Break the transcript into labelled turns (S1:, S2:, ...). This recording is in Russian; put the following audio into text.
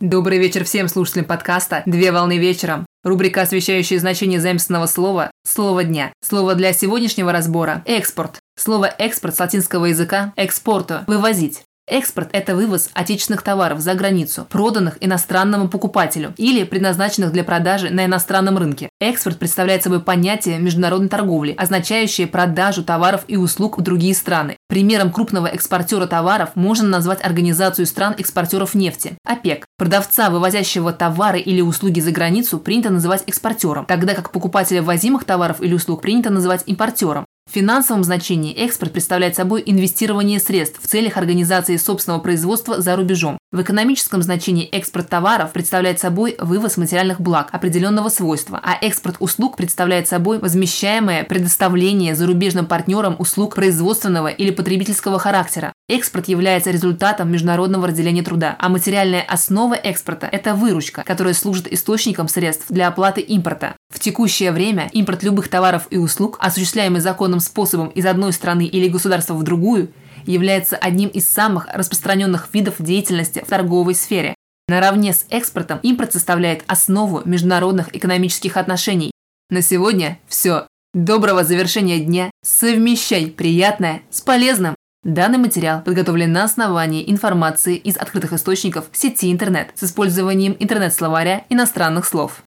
S1: Добрый вечер всем слушателям подкаста «Две волны вечером». Рубрика, освещающая значение заимственного слова «Слово дня». Слово для сегодняшнего разбора – «экспорт». Слово «экспорт» с латинского языка «экспорто» – «вывозить». Экспорт – это вывоз отечественных товаров за границу, проданных иностранному покупателю или предназначенных для продажи на иностранном рынке. Экспорт представляет собой понятие международной торговли, означающее продажу товаров и услуг в другие страны. Примером крупного экспортера товаров можно назвать Организацию стран-экспортеров нефти – ОПЕК. Продавца, вывозящего товары или услуги за границу, принято называть экспортером, тогда как покупателя ввозимых товаров или услуг принято называть импортером. В финансовом значении экспорт представляет собой инвестирование средств в целях организации собственного производства за рубежом. В экономическом значении экспорт товаров представляет собой вывоз материальных благ определенного свойства, а экспорт услуг представляет собой возмещаемое предоставление зарубежным партнерам услуг производственного или потребительского характера. Экспорт является результатом международного разделения труда, а материальная основа экспорта – это выручка, которая служит источником средств для оплаты импорта. В текущее время импорт любых товаров и услуг, осуществляемый законным способом из одной страны или государства в другую, является одним из самых распространенных видов деятельности в торговой сфере. Наравне с экспортом импорт составляет основу международных экономических отношений. На сегодня все. Доброго завершения дня. Совмещай приятное с полезным. Данный материал подготовлен на основании информации из открытых источников сети интернет с использованием интернет-словаря иностранных слов.